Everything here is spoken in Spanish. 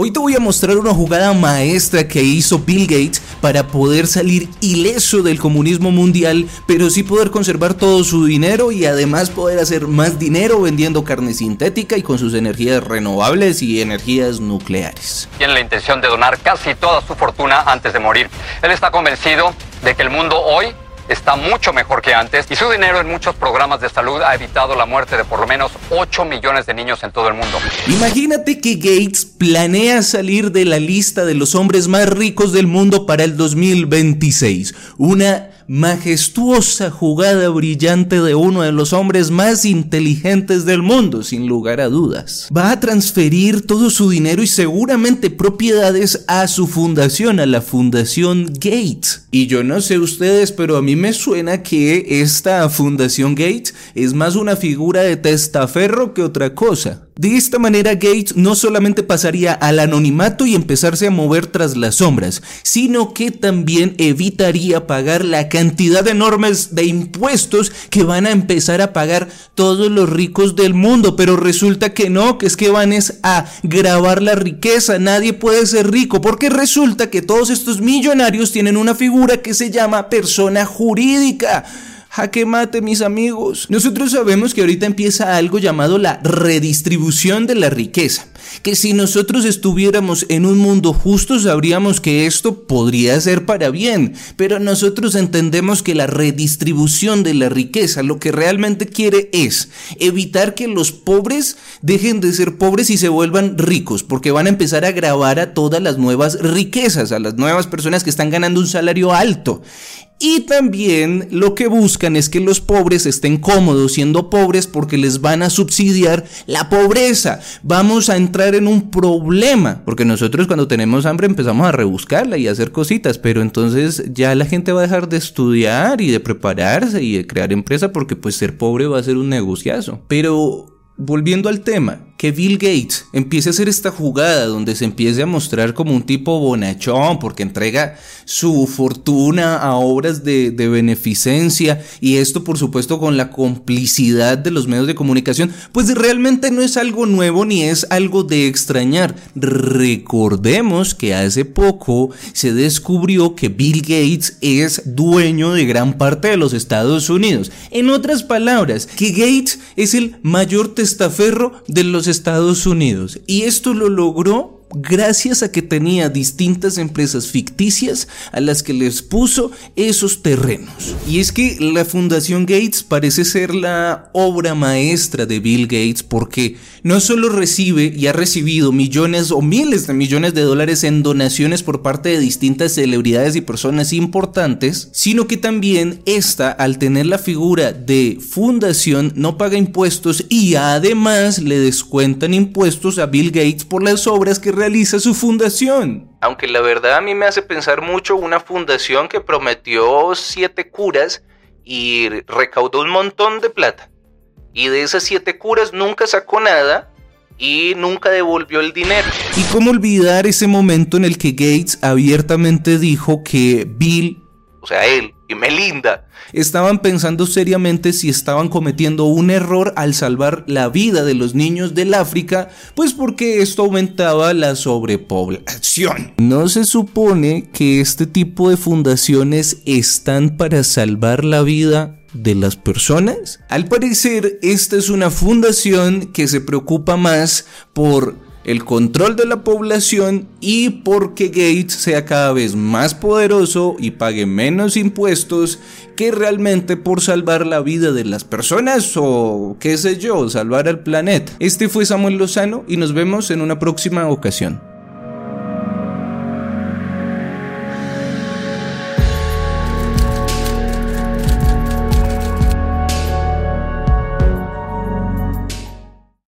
Hoy te voy a mostrar una jugada maestra que hizo Bill Gates para poder salir ileso del comunismo mundial, pero sí poder conservar todo su dinero y además poder hacer más dinero vendiendo carne sintética y con sus energías renovables y energías nucleares. Tiene la intención de donar casi toda su fortuna antes de morir. Él está convencido de que el mundo hoy está mucho mejor que antes y su dinero en muchos programas de salud ha evitado la muerte de por lo menos 8 millones de niños en todo el mundo. Imagínate que Gates planea salir de la lista de los hombres más ricos del mundo para el 2026. Una majestuosa jugada brillante de uno de los hombres más inteligentes del mundo, sin lugar a dudas. Va a transferir todo su dinero y seguramente propiedades a su fundación, a la Fundación Gates. Y yo no sé ustedes, pero a mí me suena que esta Fundación Gates es más una figura de testaferro que otra cosa. De esta manera Gates no solamente pasaría al anonimato y empezarse a mover tras las sombras, sino que también evitaría pagar la cantidad enormes de impuestos que van a empezar a pagar todos los ricos del mundo, pero resulta que no, que es que van a grabar la riqueza, nadie puede ser rico, porque resulta que todos estos millonarios tienen una figura que se llama persona jurídica. Jaque mate, mis amigos. Nosotros sabemos que ahorita empieza algo llamado la redistribución de la riqueza. Que si nosotros estuviéramos en un mundo justo, sabríamos que esto podría ser para bien. Pero nosotros entendemos que la redistribución de la riqueza lo que realmente quiere es evitar que los pobres dejen de ser pobres y se vuelvan ricos. Porque van a empezar a grabar a todas las nuevas riquezas, a las nuevas personas que están ganando un salario alto. Y también lo que buscan es que los pobres estén cómodos siendo pobres porque les van a subsidiar la pobreza. Vamos a entrar en un problema, porque nosotros cuando tenemos hambre empezamos a rebuscarla y a hacer cositas, pero entonces ya la gente va a dejar de estudiar y de prepararse y de crear empresa porque pues ser pobre va a ser un negociazo. Pero volviendo al tema, que Bill Gates empiece a hacer esta jugada donde se empiece a mostrar como un tipo bonachón porque entrega su fortuna a obras de, de, beneficencia y esto por supuesto con la complicidad de los medios de comunicación, pues realmente no es algo nuevo ni es algo de extrañar. Recordemos que hace poco se descubrió que Bill Gates es dueño de gran parte de los Estados Unidos. En otras palabras, que Gates es el mayor testaferro de los Estados Unidos. Y esto lo logró gracias a que tenía distintas empresas ficticias a las que les puso esos terrenos. Y es que la Fundación Gates parece ser la obra maestra de Bill Gates porque no solo recibe y ha recibido millones o miles de millones de dólares en donaciones por parte de distintas celebridades y personas importantes, sino que también esta, al tener la figura de fundación, no paga impuestos y además le descuentan impuestos a Bill Gates por las obras que realiza su fundación. Aunque la verdad a mí me hace pensar mucho una fundación que prometió siete curas y recaudó un montón de plata. Y de esas siete curas nunca sacó nada y nunca devolvió el dinero. ¿Y cómo olvidar ese momento en el que Gates abiertamente dijo que Bill, sea, él y Melinda, estaban pensando seriamente si estaban cometiendo un error al salvar la vida de los niños del África, pues porque esto aumentaba la sobrepoblación. No se supone que este tipo de fundaciones están para salvar la vida de las personas? Al parecer, esta es una fundación que se preocupa más por el control de la población y porque Gates sea cada vez más poderoso y pague menos impuestos que realmente por salvar la vida de las personas o qué sé yo, salvar al planeta. Este fue Samuel Lozano y nos vemos en una próxima ocasión.